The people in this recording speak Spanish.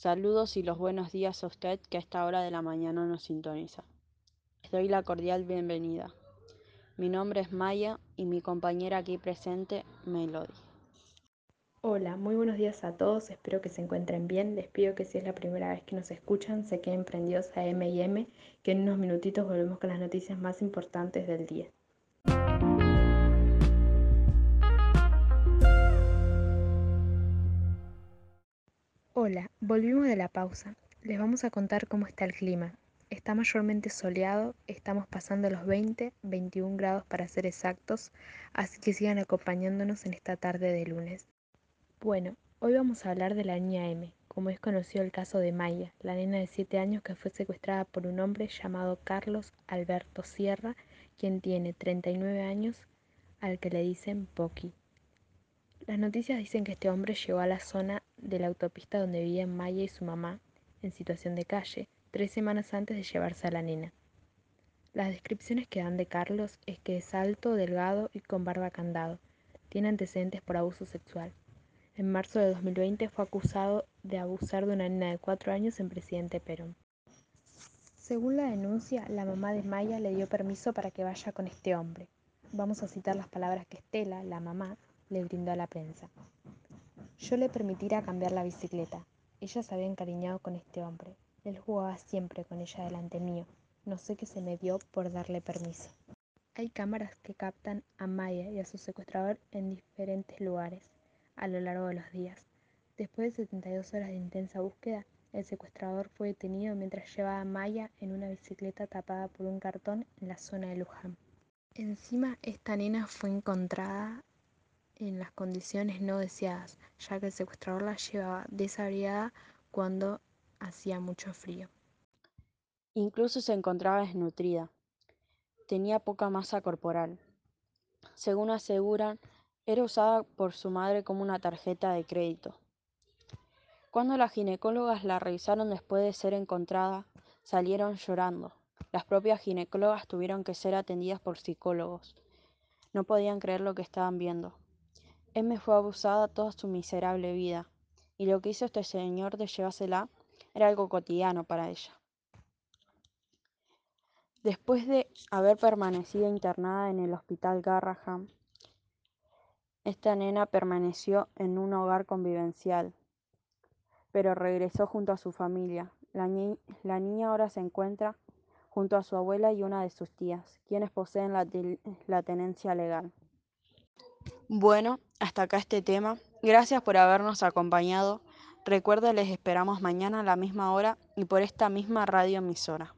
Saludos y los buenos días a usted que a esta hora de la mañana nos sintoniza. Les doy la cordial bienvenida. Mi nombre es Maya y mi compañera aquí presente, Melody. Hola, muy buenos días a todos, espero que se encuentren bien. Les pido que si es la primera vez que nos escuchan, se queden prendidos a M&M, que en unos minutitos volvemos con las noticias más importantes del día. Hola, volvimos de la pausa. Les vamos a contar cómo está el clima. Está mayormente soleado, estamos pasando los 20, 21 grados para ser exactos, así que sigan acompañándonos en esta tarde de lunes. Bueno, hoy vamos a hablar de la niña M, como es conocido el caso de Maya, la nena de 7 años que fue secuestrada por un hombre llamado Carlos Alberto Sierra, quien tiene 39 años, al que le dicen Poki. Las noticias dicen que este hombre llegó a la zona de la autopista donde vivían Maya y su mamá, en situación de calle, tres semanas antes de llevarse a la nena. Las descripciones que dan de Carlos es que es alto, delgado y con barba candado. Tiene antecedentes por abuso sexual. En marzo de 2020 fue acusado de abusar de una nena de cuatro años en Presidente Perón. Según la denuncia, la mamá de Maya le dio permiso para que vaya con este hombre. Vamos a citar las palabras que Estela, la mamá, le brindó a la prensa. Yo le permitiera cambiar la bicicleta. Ella se había encariñado con este hombre. Él jugaba siempre con ella delante mío. No sé qué se me dio por darle permiso. Hay cámaras que captan a Maya y a su secuestrador en diferentes lugares a lo largo de los días. Después de 72 horas de intensa búsqueda, el secuestrador fue detenido mientras llevaba a Maya en una bicicleta tapada por un cartón en la zona de Luján. Encima, esta nena fue encontrada en las condiciones no deseadas, ya que el secuestrador la llevaba desabriada cuando hacía mucho frío. Incluso se encontraba desnutrida. Tenía poca masa corporal. Según aseguran, era usada por su madre como una tarjeta de crédito. Cuando las ginecólogas la revisaron después de ser encontrada, salieron llorando. Las propias ginecólogas tuvieron que ser atendidas por psicólogos. No podían creer lo que estaban viendo. M fue abusada toda su miserable vida, y lo que hizo este señor de llevársela era algo cotidiano para ella. Después de haber permanecido internada en el hospital Garraham, esta nena permaneció en un hogar convivencial, pero regresó junto a su familia. La, ni la niña ahora se encuentra junto a su abuela y una de sus tías, quienes poseen la tenencia legal. Bueno, hasta acá este tema. Gracias por habernos acompañado. Recuerda, les esperamos mañana a la misma hora y por esta misma radio emisora.